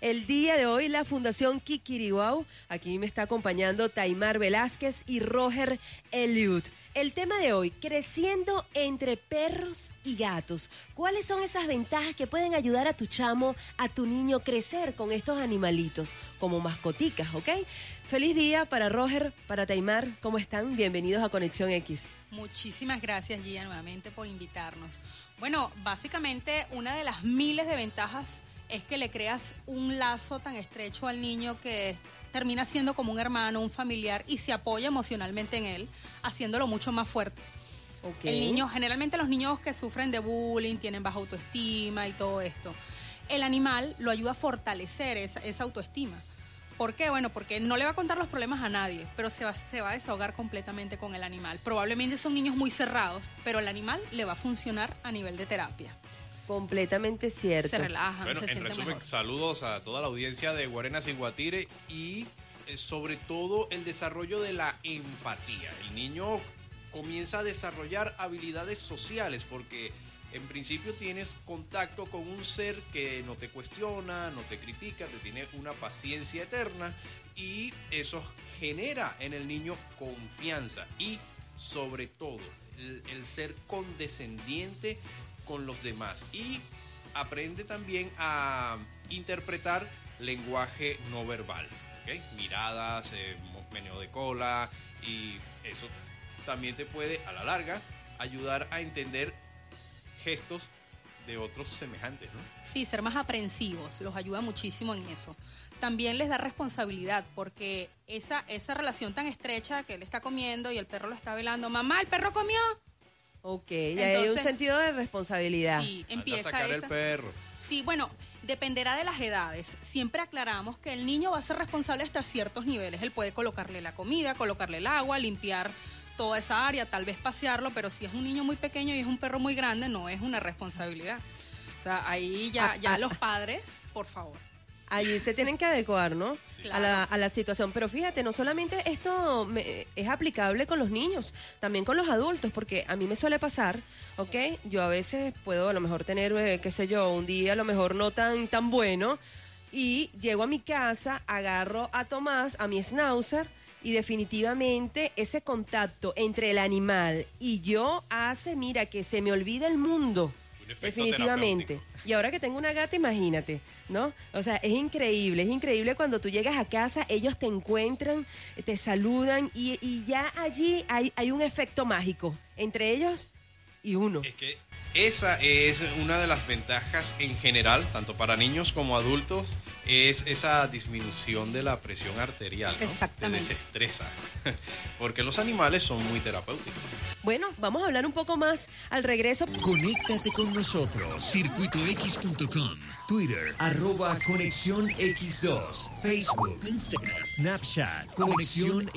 El día de hoy la Fundación Kikiriwau, aquí me está acompañando Taimar Velázquez y Roger Eliud. El tema de hoy, creciendo entre perros y gatos. ¿Cuáles son esas ventajas que pueden ayudar a tu chamo, a tu niño crecer con estos animalitos como mascoticas, ok? Feliz día para Roger, para Taimar. ¿Cómo están? Bienvenidos a Conexión X. Muchísimas gracias, Gia, nuevamente por invitarnos. Bueno, básicamente una de las miles de ventajas es que le creas un lazo tan estrecho al niño que termina siendo como un hermano, un familiar y se apoya emocionalmente en él, haciéndolo mucho más fuerte. El niño, generalmente los niños que sufren de bullying tienen baja autoestima y todo esto. El animal lo ayuda a fortalecer esa, esa autoestima. ¿Por qué? Bueno, porque no le va a contar los problemas a nadie, pero se va, se va a desahogar completamente con el animal. Probablemente son niños muy cerrados, pero el animal le va a funcionar a nivel de terapia. Completamente cierto. Se relajan, Bueno, se en resumen, mejor. saludos a toda la audiencia de Guarenas y Guatire y eh, sobre todo el desarrollo de la empatía. El niño comienza a desarrollar habilidades sociales porque en principio tienes contacto con un ser que no te cuestiona, no te critica, te tiene una paciencia eterna y eso genera en el niño confianza y sobre todo el, ser condescendiente con los demás. Y aprende también a interpretar lenguaje no verbal, miradas, eh, meneo de cola y eso también te puede a la larga ayudar a entender gestos de otros semejantes, ¿no? Sí, ser más aprensivos, los ayuda muchísimo en eso. También les da responsabilidad, porque esa, esa relación tan estrecha que él está comiendo y el perro lo está velando, mamá, el perro comió. Ok, ya hay un sentido de responsabilidad. Sí, empieza sacar el esa- perro. Sí, bueno, dependerá de las edades. Siempre aclaramos que el niño va a ser responsable hasta ciertos niveles. Él puede colocarle la comida, colocarle el agua, limpiar toda esa área, tal vez pasearlo, pero si es un niño muy pequeño y es un perro muy grande, no es una responsabilidad. O sea, ahí ya, Ah, ya ah, los padres, por favor. Allí se tienen que adecuar, ¿no? Claro. A, la, a la situación. Pero fíjate, no solamente esto me- es aplicable con los niños, también con los adultos, porque a mí me suele pasar, ¿ok? Yo a veces puedo a lo mejor tener, eh, qué sé yo, un día a lo mejor no tan, tan bueno, y llego a mi casa, agarro a Tomás, a mi schnauzer, y definitivamente ese contacto entre el animal y yo hace, mira, que se me olvida el mundo. Definitivamente. Y ahora que tengo una gata, imagínate, ¿no? O sea, es increíble, es increíble cuando tú llegas a casa, ellos te encuentran, te saludan y, y ya allí hay, hay un efecto mágico entre ellos y uno. Es que esa es una de las ventajas en general, tanto para niños como adultos, es esa disminución de la presión arterial. ¿no? Exactamente. Te desestresa. Porque los animales son muy terapéuticos. Bueno, vamos a hablar un poco más al regreso. Conéctate con nosotros. CircuitoX.com, Twitter, arroba Conexión X2, Facebook, Instagram, Snapchat, Conexión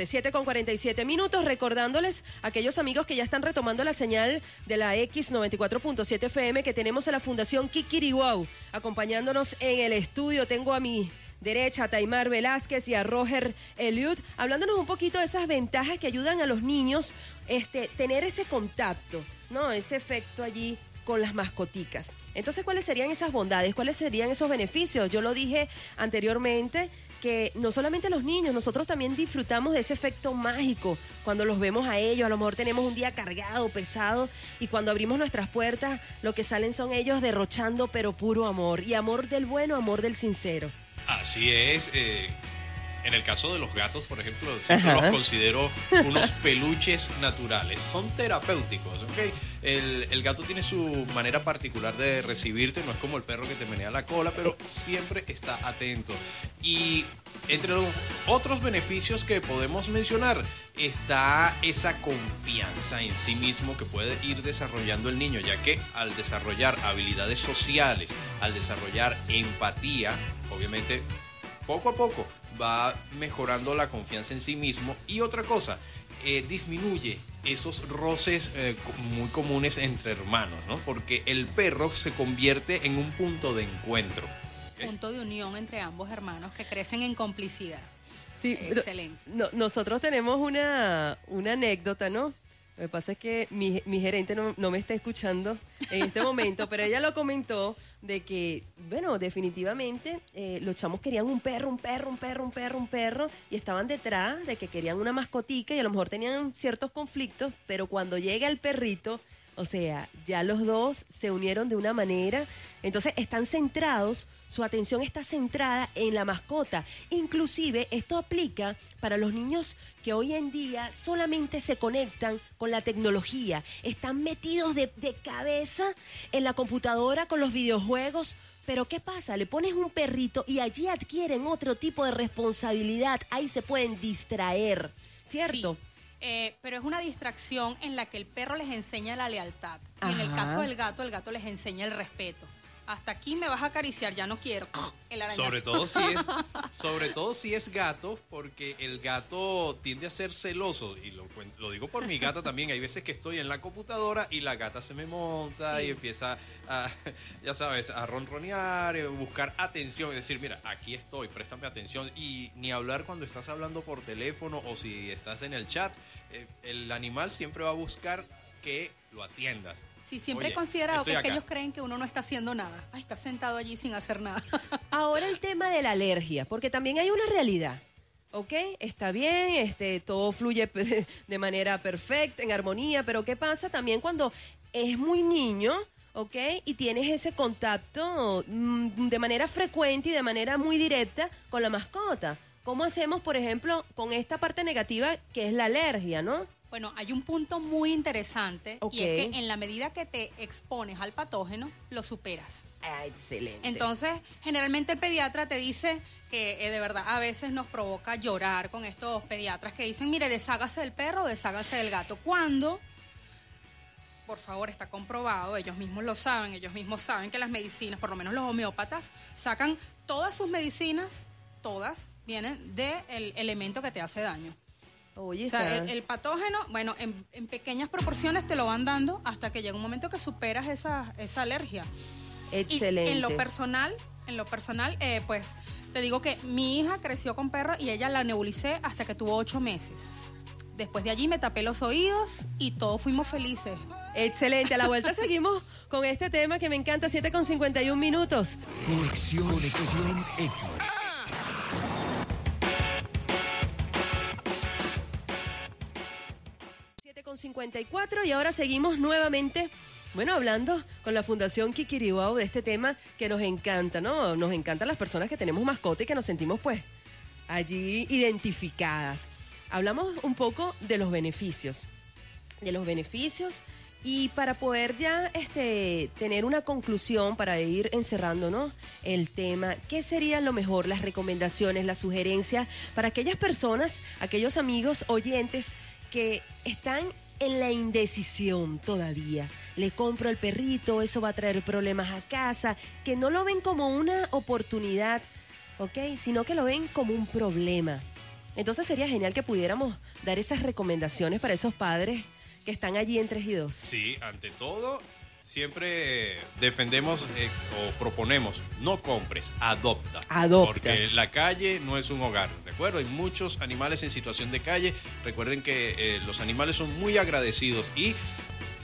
NX. 7 con 47 minutos, recordándoles a aquellos amigos que ya están retomando la señal de la X94.7 FM que tenemos a la Fundación Kikiriwau acompañándonos en el estudio. Tengo a mi derecha a Taimar Velázquez y a Roger Eliud, hablándonos un poquito de esas ventajas que ayudan a los niños este, tener ese contacto, ¿no? Ese efecto allí con las mascoticas. Entonces, ¿cuáles serían esas bondades? ¿Cuáles serían esos beneficios? Yo lo dije anteriormente que no solamente los niños, nosotros también disfrutamos de ese efecto mágico cuando los vemos a ellos, a lo mejor tenemos un día cargado, pesado, y cuando abrimos nuestras puertas, lo que salen son ellos derrochando pero puro amor, y amor del bueno, amor del sincero. Así es. eh, en el caso de los gatos, por ejemplo, siempre Ajá. los considero unos peluches naturales. Son terapéuticos, ¿ok? El, el gato tiene su manera particular de recibirte, no es como el perro que te menea la cola, pero siempre está atento. Y entre los otros beneficios que podemos mencionar está esa confianza en sí mismo que puede ir desarrollando el niño, ya que al desarrollar habilidades sociales, al desarrollar empatía, obviamente poco a poco va mejorando la confianza en sí mismo y otra cosa, eh, disminuye esos roces eh, muy comunes entre hermanos, ¿no? Porque el perro se convierte en un punto de encuentro. Punto de unión entre ambos hermanos que crecen en complicidad. Sí, Excelente. no- nosotros tenemos una, una anécdota, ¿no? Lo que pasa es que mi, mi gerente no, me está escuchando en este momento, pero ella lo comentó de que, bueno, definitivamente eh, los chamos querían un perro, un perro, un perro, un perro, un perro, y estaban detrás de que querían una mascotica y a lo mejor tenían ciertos conflictos, pero cuando llega el perrito, o sea, ya los dos se unieron de una manera, entonces están centrados, su atención está centrada en la mascota. Inclusive esto aplica para los niños que hoy en día solamente se conectan con la tecnología, están metidos de, cabeza en la computadora con los videojuegos. Pero ¿qué pasa? Le pones un perrito y allí adquieren otro tipo de responsabilidad, ahí se pueden distraer, ¿cierto? Eh, pero es una distracción en la que el perro les enseña la lealtad. Y en el caso del gato, el gato les enseña el respeto. Hasta aquí me vas a acariciar, ya no quiero. El. Sobre todo si es, sobre todo si es gato, porque el gato tiende a ser celoso y lo, lo digo por mi gata también. Hay veces que estoy en la computadora y la gata se me monta Sí. y empieza a, ya sabes, a ronronear, eh, buscar atención, es decir, mira, aquí estoy, préstame atención y ni hablar cuando estás hablando por teléfono o si estás en el chat, eh, el animal siempre va a buscar que lo atiendas. Sí, siempre Oye, he considerado que es que acá. ellos creen que uno no está haciendo nada. Ay, está sentado allí sin hacer nada. Ahora el tema de la alergia, porque también hay una realidad. ¿Ok? Está bien, este, todo fluye de manera perfecta, en armonía, pero ¿qué pasa también cuando es muy niño, ¿ok? Y tienes ese contacto mm, de manera frecuente y de manera muy directa con la mascota. ¿Cómo hacemos, por ejemplo, con esta parte negativa que es la alergia, ¿no? Bueno, hay un punto muy interesante y es que en la medida que te expones al patógeno, lo superas. Ah, excelente. Entonces, generalmente el pediatra te dice que eh, de verdad a veces nos provoca llorar con estos pediatras que dicen, mire, deshágase del perro, deshágase del gato. Cuando, por favor, está comprobado, ellos mismos lo saben, ellos mismos saben que las medicinas, por lo menos los homeópatas, sacan todas sus medicinas, todas, vienen del elemento que te hace daño. Oye, O sea, el, el patógeno, bueno, en, en pequeñas proporciones te lo van dando hasta que llega un momento que superas esa, esa alergia. Y excelente. en lo personal, en lo personal, eh, pues te digo que mi hija creció con perro y ella la nebulicé hasta que tuvo ocho meses. Después de allí me tapé los oídos y todos fuimos felices. Excelente. A la vuelta seguimos con este tema que me encanta, 7 con 51 minutos. Conexión, conexión X. 54 y ahora seguimos nuevamente, bueno, hablando con la Fundación Kikiriwao de este tema que nos encanta, ¿no? Nos encantan las personas que tenemos mascota y que nos sentimos pues allí identificadas. Hablamos un poco de los beneficios, de los beneficios y para poder ya este, tener una conclusión, para ir encerrando ¿no? el tema, ¿qué sería lo mejor, las recomendaciones, las sugerencias para aquellas personas, aquellos amigos oyentes que están en la indecisión todavía? Le compro el perrito, eso va a traer problemas a casa, que no lo ven como una oportunidad, ¿ok? Sino que lo ven como un problema. Entonces sería genial que pudiéramos dar esas recomendaciones para esos padres que están allí en 3 y 2. Sí, ante todo, siempre defendemos eh, o proponemos, no compres, adopta. Adopta. Porque la calle no es un hogar, ¿de acuerdo? Hay muchos animales en situación de calle. Recuerden que eh, los animales son muy agradecidos y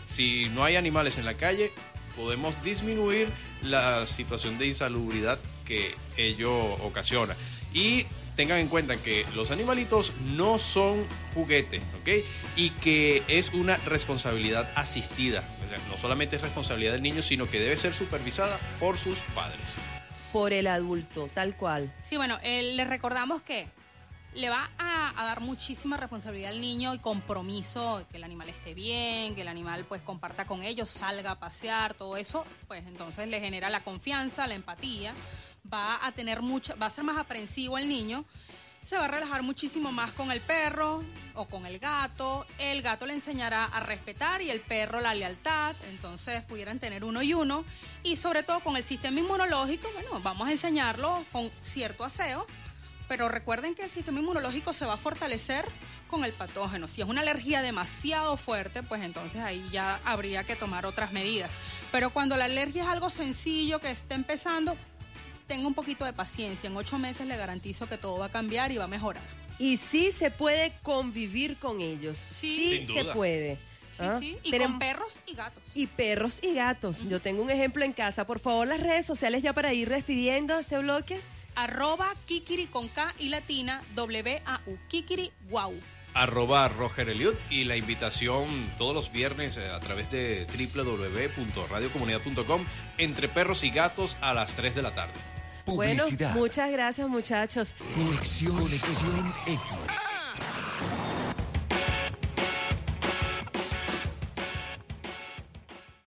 si no hay animales en la calle, podemos disminuir la situación de insalubridad que ello ocasiona. Y tengan en cuenta que los animalitos no son juguetes, ¿ok? Y que es una responsabilidad asistida. O sea, no solamente es responsabilidad del niño, sino que debe ser supervisada por sus padres. Por el adulto, tal cual. Sí, bueno, eh, les recordamos que le va a, a dar muchísima responsabilidad al niño y compromiso, que el animal esté bien, que el animal pues comparta con ellos, salga a pasear, todo eso, pues entonces le genera la confianza, la empatía, va a tener mucha, va a ser más aprensivo el niño se va a relajar muchísimo más con el perro o con el gato. El gato le enseñará a respetar y el perro la lealtad. Entonces pudieran tener uno y uno. Y sobre todo con el sistema inmunológico, bueno, vamos a enseñarlo con cierto aseo. Pero recuerden que el sistema inmunológico se va a fortalecer con el patógeno. Si es una alergia demasiado fuerte, pues entonces ahí ya habría que tomar otras medidas. Pero cuando la alergia es algo sencillo que esté empezando, tenga un poquito de paciencia. En ocho meses le garantizo que todo va a cambiar y va a mejorar. Y sí se puede convivir con ellos. Sí. Sin se puede. Sí, ¿Ah? sí. Y Tenemos- con perros y gatos. y perros y gatos. Yo tengo un ejemplo en casa. Por favor, las redes sociales ya para ir despidiendo este bloque. Arroba Kikiri con K y latina W-A-U. Kikiri wow. arroba Roger Eliot y la invitación todos los viernes eh, a través de www.radiocomunidad.com entre perros y gatos a las 3 de la tarde. Publicidad. Bueno, muchas gracias, muchachos. Conexión, Conexión X.